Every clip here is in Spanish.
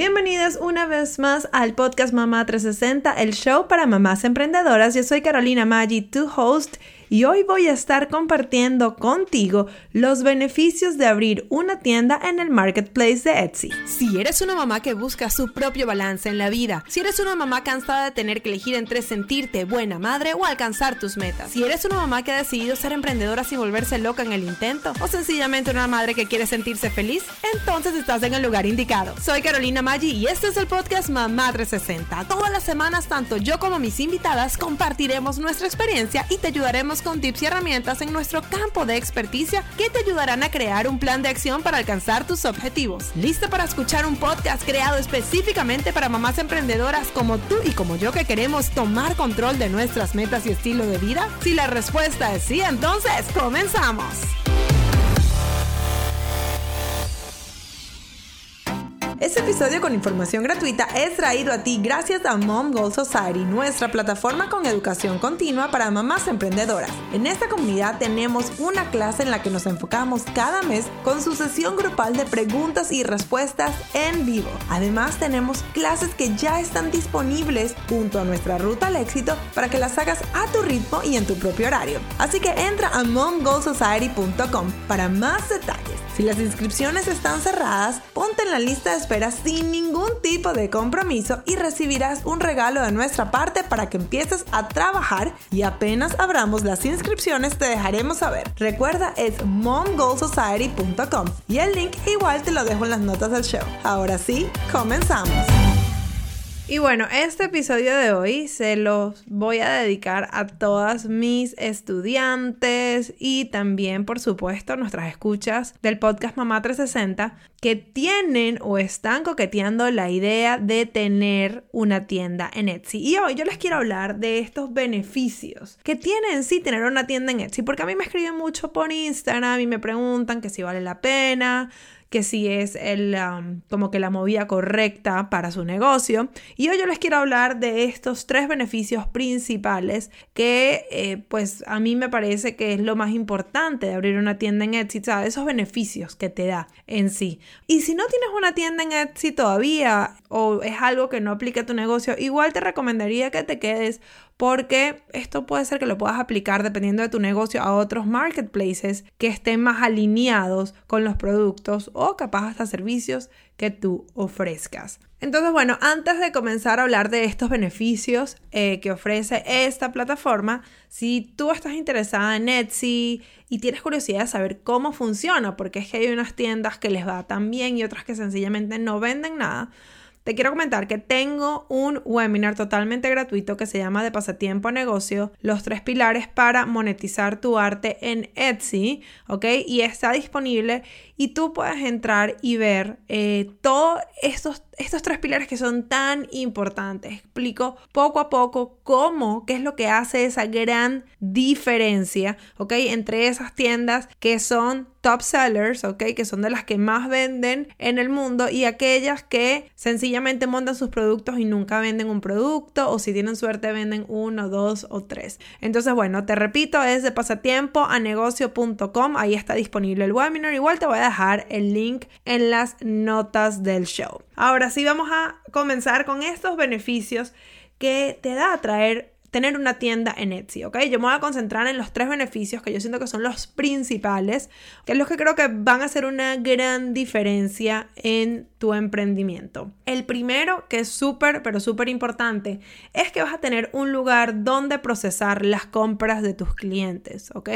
Bienvenidas una vez más al podcast Mamá 360, el show para mamás emprendedoras. Yo soy Carolina Maggi, tu host y hoy voy a estar compartiendo contigo los beneficios de abrir una tienda en el marketplace de Etsy. Si eres una mamá que busca su propio balance en la vida, si eres una mamá cansada de tener que elegir entre sentirte buena madre o alcanzar tus metas, si eres una mamá que ha decidido ser emprendedora sin volverse loca en el intento, o sencillamente una madre que quiere sentirse feliz, entonces estás en el lugar indicado. Soy Carolina Maggi y este es el podcast Mamá 360. Todas las semanas, tanto yo como mis invitadas compartiremos nuestra experiencia y te ayudaremos con tips y herramientas en nuestro campo de experticia que te ayudarán a crear un plan de acción para alcanzar tus objetivos. ¿Lista para escuchar un podcast creado específicamente para mamás emprendedoras como tú y como yo que queremos tomar control de nuestras metas y estilo de vida? Si la respuesta es sí, entonces comenzamos. Este episodio con información gratuita es traído a ti gracias a Mom Goal Society, nuestra plataforma con educación continua para mamás emprendedoras. En esta comunidad tenemos una clase en la que nos enfocamos cada mes con su sesión grupal de preguntas y respuestas en vivo. Además tenemos clases que ya están disponibles junto a nuestra ruta al éxito para que las hagas a tu ritmo y en tu propio horario. Así que entra a momgoalsociety.com para más detalles. Si las inscripciones están cerradas, ponte en la lista de sin ningún tipo de compromiso y recibirás un regalo de nuestra parte para que empieces a trabajar y apenas abramos las inscripciones te dejaremos saber. Recuerda es momgoalsociety.com y el link igual te lo dejo en las notas del show. Ahora sí, comenzamos. Y bueno, este episodio de hoy se los voy a dedicar a todas mis estudiantes y también, por supuesto, nuestras escuchas del podcast Mamá 360 que tienen o están coqueteando la idea de tener una tienda en Etsy. Y hoy yo les quiero hablar de estos beneficios que tiene en sí tener una tienda en Etsy, porque a mí me escriben mucho por Instagram y me preguntan que si vale la pena que si es el, como que la movida correcta para su negocio. Y hoy yo les quiero hablar de estos tres beneficios principales que eh, pues a mí me parece que es lo más importante de abrir una tienda en Etsy, ¿sabes? esos beneficios que te da en sí. Y si no tienes una tienda en Etsy todavía o es algo que no aplica a tu negocio, igual te recomendaría que te quedes porque esto puede ser que lo puedas aplicar dependiendo de tu negocio a otros marketplaces que estén más alineados con los productos o capaz hasta servicios que tú ofrezcas. Entonces, bueno, antes de comenzar a hablar de estos beneficios eh, que ofrece esta plataforma, si tú estás interesada en Etsy y tienes curiosidad de saber cómo funciona, porque es que hay unas tiendas que les va tan bien y otras que sencillamente no venden nada, te quiero comentar que tengo un webinar totalmente gratuito que se llama de pasatiempo a negocio, los tres pilares para monetizar tu arte en Etsy, ¿ok? Y está disponible y tú puedes entrar y ver eh, todos estos, estos tres pilares que son tan importantes. Explico poco a poco cómo, qué es lo que hace esa gran diferencia, ¿ok? Entre esas tiendas que son top sellers, ¿ok? Que son de las que más venden en el mundo y aquellas que sencillamente montan sus productos y nunca venden un producto o si tienen suerte venden uno, dos o tres. Entonces, bueno, te repito, es de pasatiempo a negocio.com, ahí está disponible el webinar, igual te voy a dejar el link en las notas del show. Ahora sí, vamos a comenzar con estos beneficios que te da traer tener una tienda en Etsy, ¿ok? Yo me voy a concentrar en los tres beneficios que yo siento que son los principales, que es los que creo que van a hacer una gran diferencia en tu emprendimiento. El primero, que es súper, pero súper importante, es que vas a tener un lugar donde procesar las compras de tus clientes, ¿ok?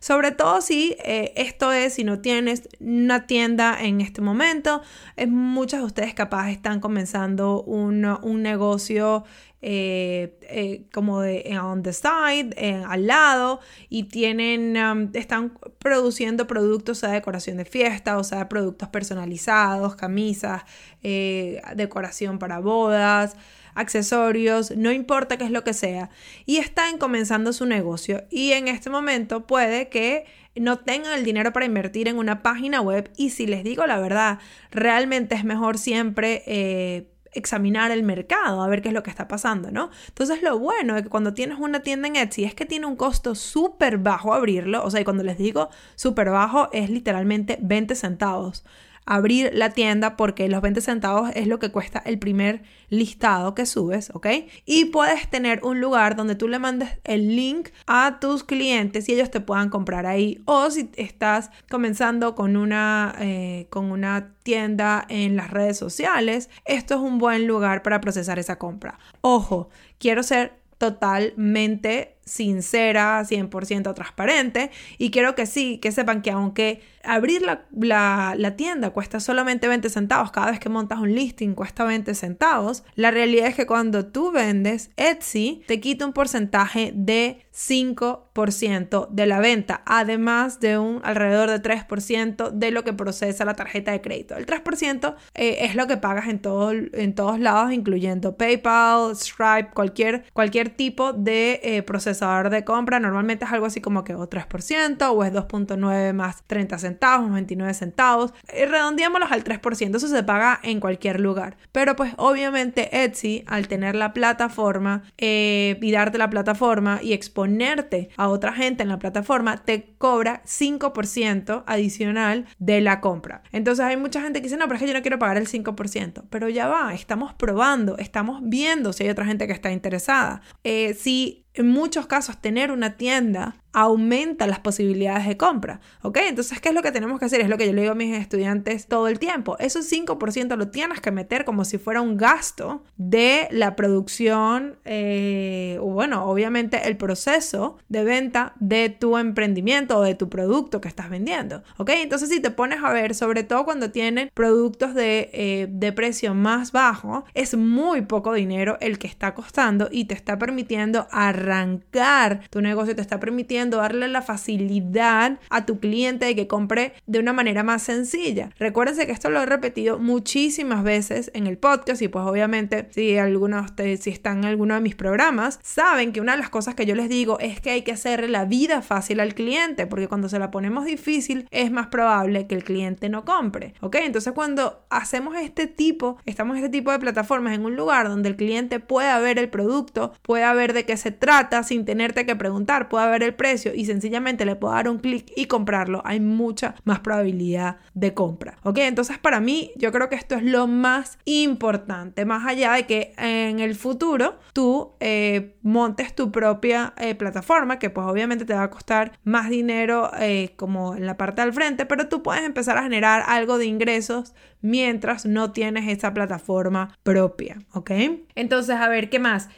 Sobre todo si eh, esto es, si no tienes una tienda en este momento, es, muchas de ustedes capaz están comenzando un, un negocio eh, eh, como de on the side, eh, al lado, y tienen, um, están produciendo productos, sea, decoración de fiesta, o sea, productos personalizados, camisas, decoración para bodas, accesorios, no importa qué es lo que sea, y están comenzando su negocio. Y en este momento puede que no tengan el dinero para invertir en una página web y si les digo la verdad, realmente es mejor siempre examinar el mercado, a ver qué es lo que está pasando, ¿no? Entonces lo bueno de que cuando tienes una tienda en Etsy es que tiene un costo súper bajo abrirlo, o sea, y cuando les digo súper bajo es literalmente 20 centavos abrir la tienda porque los 20 centavos es lo que cuesta el primer listado que subes, ¿ok? Y puedes tener un lugar donde tú le mandes el link a tus clientes y ellos te puedan comprar ahí. O si estás comenzando con una, eh, con una tienda en las redes sociales, esto es un buen lugar para procesar esa compra. Ojo, quiero ser totalmente sincera, 100% transparente y quiero que sí, que sepan que aunque abrir la, tienda cuesta solamente 20 centavos, cada vez que montas un listing cuesta 20 centavos, la realidad es que cuando tú vendes, Etsy te quita un porcentaje de 5% de la venta, además de un alrededor de 3% de lo que procesa la tarjeta de crédito. El 3% eh, es lo que pagas en, todo, en todos lados, incluyendo PayPal, Stripe, cualquier, cualquier tipo de eh, procesador de compra. Normalmente es algo así como que o 3% o es 2.9 más 30 centavos centavos, 29 centavos. Eh, redondeémoslos al 3%, eso se paga en cualquier lugar. Pero pues obviamente Etsy, al tener la plataforma eh, y darte la plataforma y exponerte a otra gente en la plataforma, te cobra 5% adicional de la compra. Entonces hay mucha gente que dice, no, pero es que yo no quiero pagar el 5%. Pero ya va, estamos probando, estamos viendo si hay otra gente que está interesada. Eh, si en muchos casos tener una tienda aumenta las posibilidades de compra, ¿ok? Entonces, ¿qué es lo que tenemos que hacer? Es lo que yo le digo a mis estudiantes todo el tiempo. Ese 5% lo tienes que meter como si fuera un gasto de la producción, eh, o bueno, obviamente el proceso de venta de tu emprendimiento o de tu producto que estás vendiendo, ¿ok? Entonces, si te pones a ver, sobre todo cuando tienen productos de, eh, de precio más bajo, es muy poco dinero el que está costando y te está permitiendo arrancar tu negocio, te está permitiendo darle la facilidad a tu cliente de que compre de una manera más sencilla. Recuérdense que esto lo he repetido muchísimas veces en el podcast y pues obviamente si algunos de ustedes, si están en alguno de mis programas, saben que una de las cosas que yo les digo es que hay que hacerle la vida fácil al cliente porque cuando se la ponemos difícil es más probable que el cliente no compre, ¿ok? Entonces cuando hacemos este tipo, estamos en este tipo de plataformas en un lugar donde el cliente pueda ver el producto, pueda ver de qué se trata sin tenerte que preguntar, pueda ver el precio, y sencillamente le puedo dar un clic y comprarlo, hay mucha más probabilidad de compra. ¿Ok? Entonces para mí yo creo que esto es lo más importante, más allá de que en el futuro tú eh, montes tu propia eh, plataforma, que pues obviamente te va a costar más dinero eh, como en la parte del frente, pero tú puedes empezar a generar algo de ingresos mientras no tienes esa plataforma propia. ¿Ok? Entonces, a ver, ¿qué más?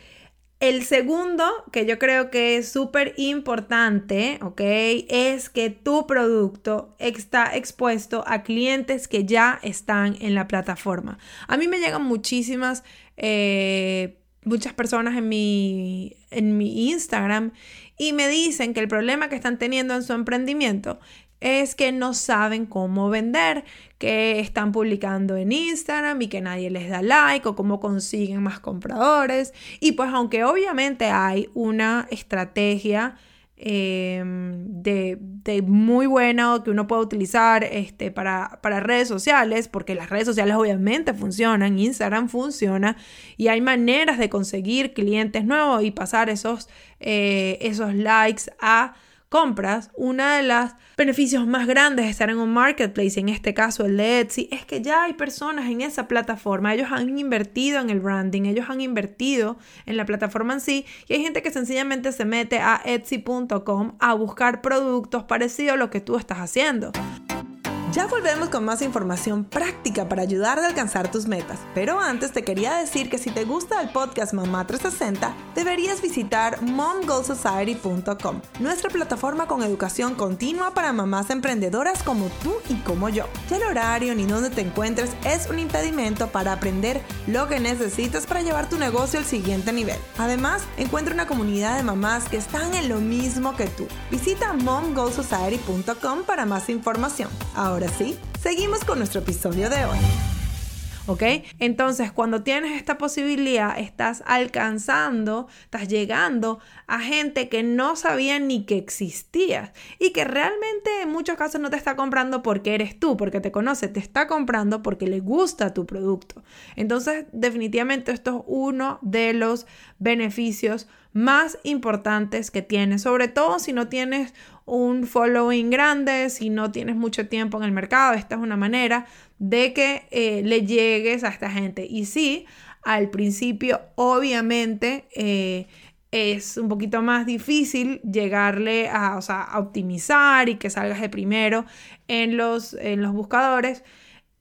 El segundo, que yo creo que es súper importante, ¿ok? Es que tu producto está expuesto a clientes que ya están en la plataforma. A mí me llegan muchísimas, eh, muchas personas en mi, en mi Instagram y me dicen que el problema que están teniendo en su emprendimiento es que no saben cómo vender, que están publicando en Instagram y que nadie les da like o cómo consiguen más compradores. Y pues aunque obviamente hay una estrategia em, de, muy buena que uno puede utilizar este, para, redes sociales, porque las redes sociales obviamente funcionan, Instagram funciona y hay maneras de conseguir clientes nuevos y pasar esos, eh, esos likes a compras, uno de los beneficios más grandes de estar en un marketplace, en este caso el de Etsy, es que ya hay personas en esa plataforma, ellos han invertido en el branding, ellos han invertido en la plataforma en sí y hay gente que sencillamente se mete a etsy.com a buscar productos parecidos a lo que tú estás haciendo. Ya volvemos con más información práctica para ayudar a alcanzar tus metas. Pero antes te quería decir que si te gusta el podcast Mamá 360, deberías visitar momgoalsociety.com, nuestra plataforma con educación continua para mamás emprendedoras como tú y como yo. Ya el horario ni donde te encuentres es un impedimento para aprender lo que necesitas para llevar tu negocio al siguiente nivel. Además, encuentra una comunidad de mamás que están en lo mismo que tú. Visita momgoalsociety.com para más información. Ahora seguimos con nuestro episodio de hoy. ¿ok? Entonces, cuando tienes esta posibilidad, estás alcanzando, estás llegando a gente que no sabía ni que existías y que realmente en muchos casos no te está comprando porque eres tú, porque te conoce, te está comprando porque le gusta tu producto. Entonces, definitivamente esto es uno de los beneficios más importantes que tienes, sobre todo si no tienes un following grande, si no tienes mucho tiempo en el mercado, esta es una manera de que eh, le llegues a esta gente. Y sí, al principio obviamente eh, es un poquito más difícil llegarle a, a optimizar y que salgas de primero en los, en los buscadores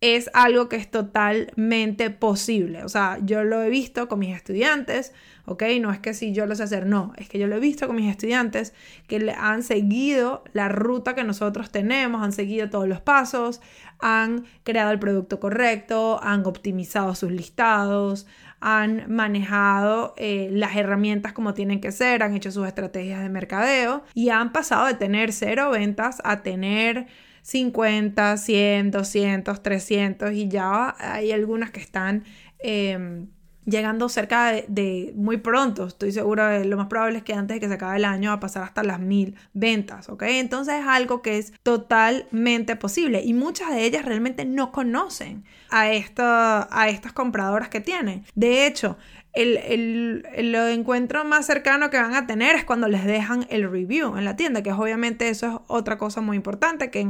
es algo que es totalmente posible. O sea, yo lo he visto con mis estudiantes, ¿ok? No es que si yo lo sé hacer, no, es que yo lo he visto con mis estudiantes que han seguido la ruta que nosotros tenemos, han seguido todos los pasos, han creado el producto correcto, han optimizado sus listados, han manejado eh, las herramientas como tienen que ser, han hecho sus estrategias de mercadeo y han pasado de tener cero ventas a tener 50, 100, 200, 300 y ya hay algunas que están em, llegando cerca de, muy pronto. Estoy segura de lo más probable es que antes de que se acabe el año va a pasar hasta las mil ventas, ¿ok? Entonces es algo que es totalmente posible y muchas de ellas realmente no conocen a estas compradoras que tienen. De hecho, el, el, encuentro más cercano que van a tener es cuando les dejan el review en la tienda, que es obviamente eso es otra cosa muy importante que,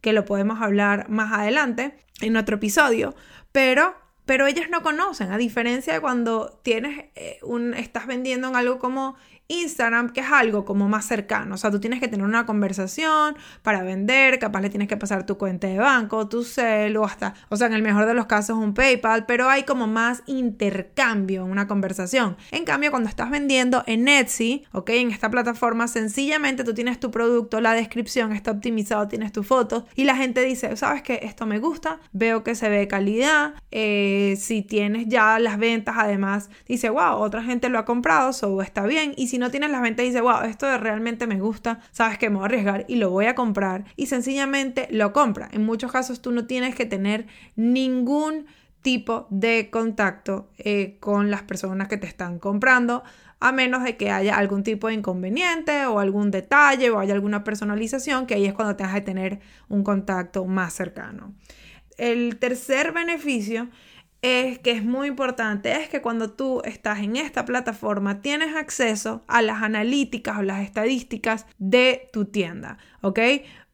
que lo podemos hablar más adelante en otro episodio, pero, pero ellas no conocen, a diferencia de cuando tienes eh, un, estás vendiendo en algo como Instagram, que es algo como más cercano. O sea, tú tienes que tener una conversación para vender, capaz le tienes que pasar tu cuenta de banco, tu cel o hasta, o sea, en el mejor de los casos un PayPal, pero hay como más intercambio en una conversación. En cambio, cuando estás vendiendo en Etsy, ok, en esta plataforma, sencillamente tú tienes tu producto, la descripción está optimizado, tienes tu foto y la gente dice, sabes que esto me gusta, veo que se ve calidad, eh, si tienes ya las ventas, además, dice, wow, otra gente lo ha comprado, so está bien, y si no tienes las ventas y dices, wow, esto realmente me gusta, sabes que me voy a arriesgar y lo voy a comprar y sencillamente lo compra. En muchos casos tú no tienes que tener ningún tipo de contacto eh, con las personas que te están comprando a menos de que haya algún tipo de inconveniente o algún detalle o haya alguna personalización, que ahí es cuando tengas que tener un contacto más cercano. El tercer beneficio es que es muy importante es que cuando tú estás en esta plataforma tienes acceso a las analíticas o las estadísticas de tu tienda, ¿ok?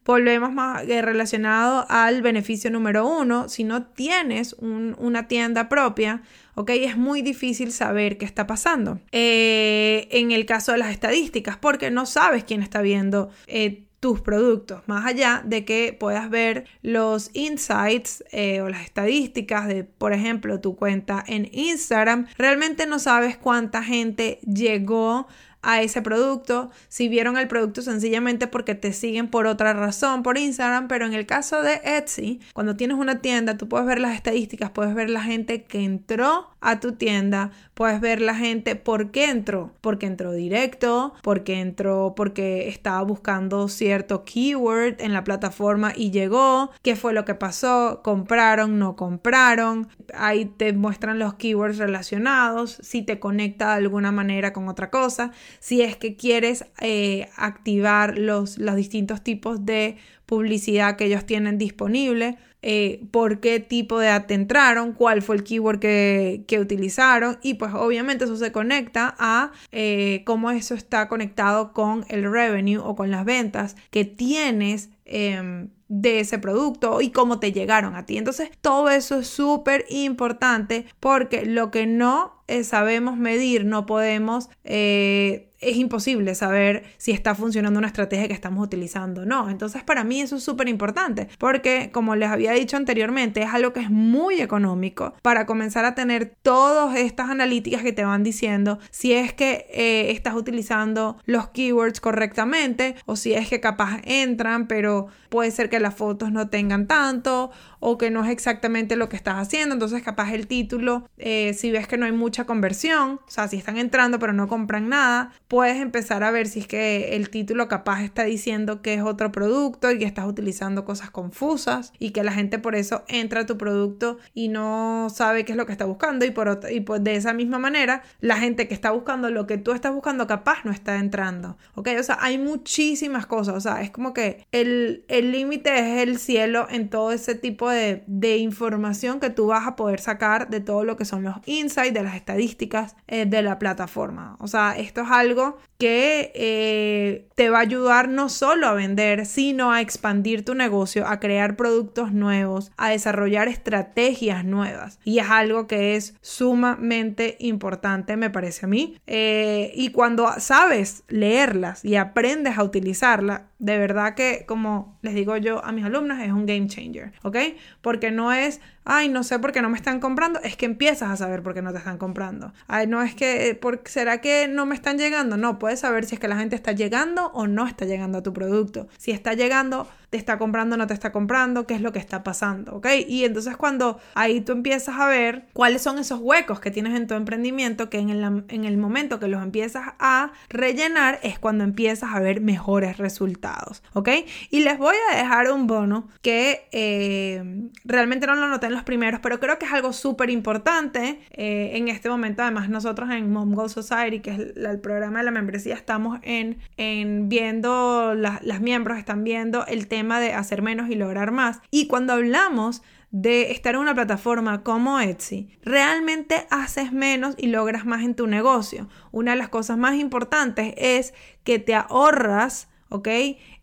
Volvemos más eh, relacionado al beneficio número uno. Si no tienes una tienda propia, ¿ok? Es muy difícil saber qué está pasando. Eh, en el caso de las estadísticas, porque no sabes quién está viendo eh, tus productos, más allá de que puedas ver los insights eh, o las estadísticas de, por ejemplo, tu cuenta en Instagram, realmente no sabes cuánta gente llegó a ese producto, si vieron el producto sencillamente porque te siguen por otra razón por Instagram, pero en el caso de Etsy, cuando tienes una tienda, tú puedes ver las estadísticas, puedes ver la gente que entró a tu tienda, puedes ver la gente por qué entró, porque entró directo, porque entró porque estaba buscando cierto keyword en la plataforma y llegó, qué fue lo que pasó, compraron, no compraron, ahí te muestran los keywords relacionados, si te conecta de alguna manera con otra cosa, si es que quieres eh, activar los, los distintos tipos de publicidad que ellos tienen disponible, eh, por qué tipo de ad entraron, cuál fue el keyword que, utilizaron y pues obviamente eso se conecta a eh, cómo eso está conectado con el revenue o con las ventas que tienes em, de ese producto y cómo te llegaron a ti. Entonces todo eso es súper importante porque lo que no sabemos medir, no podemos es imposible saber si está funcionando una estrategia que estamos utilizando o no. Entonces, para mí eso es súper importante porque, como les había dicho anteriormente, es algo que es muy económico para comenzar a tener todas estas analíticas que te van diciendo si es que eh, estás utilizando los keywords correctamente o si es que capaz entran, pero puede ser que las fotos no tengan tanto o que no es exactamente lo que estás haciendo. Entonces, capaz el título, eh, si ves que no hay conversión, o sea, si están entrando pero no compran nada, puedes empezar a ver si es que el título capaz está diciendo que es otro producto y que estás utilizando cosas confusas y que la gente por eso entra a tu producto y no sabe qué es lo que está buscando y por y pues de esa misma manera la gente que está buscando lo que tú estás buscando capaz no está entrando, ¿ok? O sea, hay muchísimas cosas, o sea, es como que el límite es el cielo en todo ese tipo de, de información que tú vas a poder sacar de todo lo que son los insights, de las estadísticas eh, de la plataforma. O sea, esto es algo que eh, te va a ayudar no solo a vender, sino a expandir tu negocio, a crear productos nuevos, a desarrollar estrategias nuevas. Y es algo que es sumamente importante, me parece a mí. Eh, y cuando sabes leerlas y aprendes a utilizarla, de verdad que, como les digo yo a mis alumnos, es un game changer, ¿ok? Porque no es, ay, no sé por qué no me están comprando, es que empiezas a saber por qué no te están comprando. Ay, no es que, por, ¿será que no me están llegando? No, puedes saber si es que la gente está llegando o no está llegando a tu producto. Si está llegando, te está comprando, no te está comprando, qué es lo que está pasando, ¿ok? Y entonces cuando ahí tú empiezas a ver cuáles son esos huecos que tienes en tu emprendimiento, que en el, en el momento que los empiezas a rellenar es cuando empiezas a ver mejores resultados, ¿ok? Y les voy a dejar un bono que eh, realmente no lo noté en los primeros, pero creo que es algo súper importante eh, en este momento. Además, nosotros en Mom Society, que es el, programa de la membresía, estamos en, en viendo, las miembros están viendo el tema tema de hacer menos y lograr más. Y cuando hablamos de estar en una plataforma como Etsy, realmente haces menos y logras más en tu negocio. Una de las cosas más importantes es que te ahorras, ¿ok?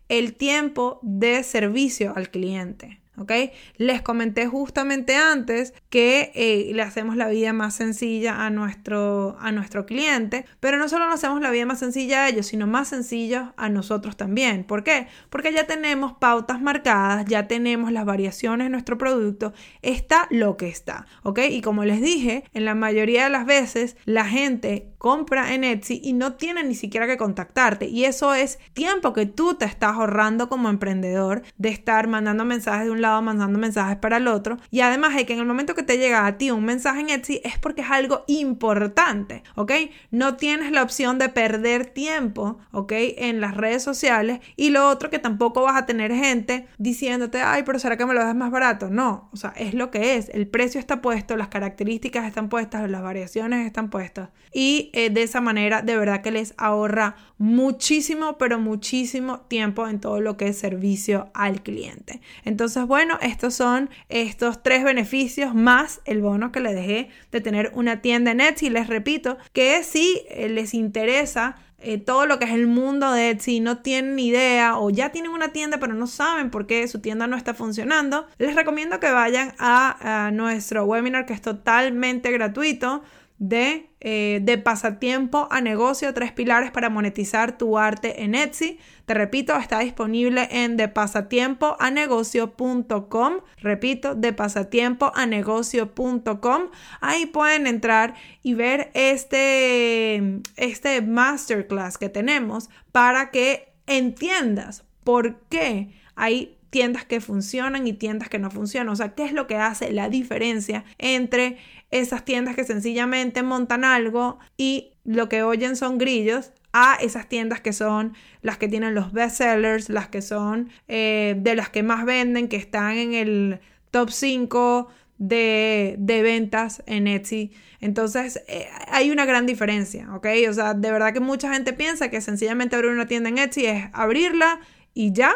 El tiempo de servicio al cliente. ¿Ok? Les comenté justamente antes que eh, le hacemos la vida más sencilla a nuestro, a nuestro cliente, pero no solo nos hacemos la vida más sencilla a ellos, sino más sencilla a nosotros también. ¿Por qué? Porque ya tenemos pautas marcadas, ya tenemos las variaciones de nuestro producto, está lo que está, ¿ok? Y como les dije, en la mayoría de las veces la gente compra en Etsy y no tiene ni siquiera que contactarte. Y eso es tiempo que tú te estás ahorrando como emprendedor de estar mandando mensajes de un lado, mandando mensajes para el otro. Y además es que en el momento que te llega a ti un mensaje en Etsy es porque es algo importante, ¿ok? No tienes la opción de perder tiempo, ¿ok? En las redes sociales. Y lo otro que tampoco vas a tener gente diciéndote, ay, pero ¿será que me lo das más barato? No, o sea, es lo que es. El precio está puesto, las características están puestas, las variaciones están puestas. Y eh, de esa manera de verdad que les ahorra muchísimo, pero muchísimo tiempo en todo lo que es servicio al cliente. Entonces, bueno, estos son estos tres beneficios más el bono que les dejé de tener una tienda en Etsy. Les repito que si eh, les interesa eh, todo lo que es el mundo de Etsy, no tienen idea o ya tienen una tienda pero no saben por qué su tienda no está funcionando, les recomiendo que vayan a nuestro webinar que es totalmente gratuito de, eh, de, pasatiempo a negocio, tres pilares para monetizar tu arte en Etsy. Te repito, está disponible en depasatiempoanegocio.com. Repito, depasatiempoanegocio.com. Ahí pueden entrar y ver este, este masterclass que tenemos para que entiendas por qué hay tiendas que funcionan y tiendas que no funcionan. O sea, ¿qué es lo que hace la diferencia entre esas tiendas que sencillamente montan algo y lo que oyen son grillos a esas tiendas que son las que tienen los best sellers, las que son eh, de las que más venden, que están en el top 5 de, ventas en Etsy. Entonces, eh, hay una gran diferencia, ¿ok? O sea, de verdad que mucha gente piensa que sencillamente abrir una tienda en Etsy es abrirla y ya.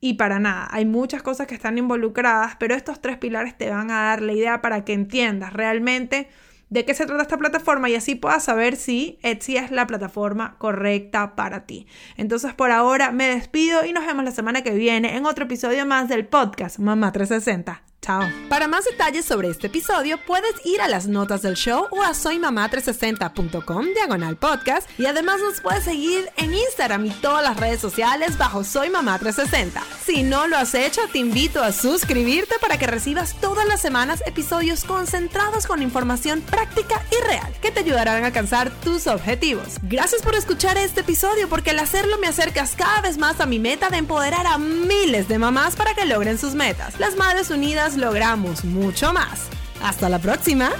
Y para nada, hay muchas cosas que están involucradas, pero estos tres pilares te van a dar la idea para que entiendas realmente de qué se trata esta plataforma y así puedas saber si Etsy es la plataforma correcta para ti. Entonces por ahora me despido y nos vemos la semana que viene en otro episodio más del podcast Mamá 360. Para más detalles sobre este episodio, puedes ir a las notas del show o a soymamá360.com diagonal podcast y además nos puedes seguir en Instagram y todas las redes sociales bajo Soy Mamá 360. Si no lo has hecho, te invito a suscribirte para que recibas todas las semanas episodios concentrados con información práctica y real que te ayudarán a alcanzar tus objetivos. Gracias por escuchar este episodio porque al hacerlo me acercas cada vez más a mi meta de empoderar a miles de mamás para que logren sus metas. Las Madres Unidas logramos mucho más. Hasta la próxima.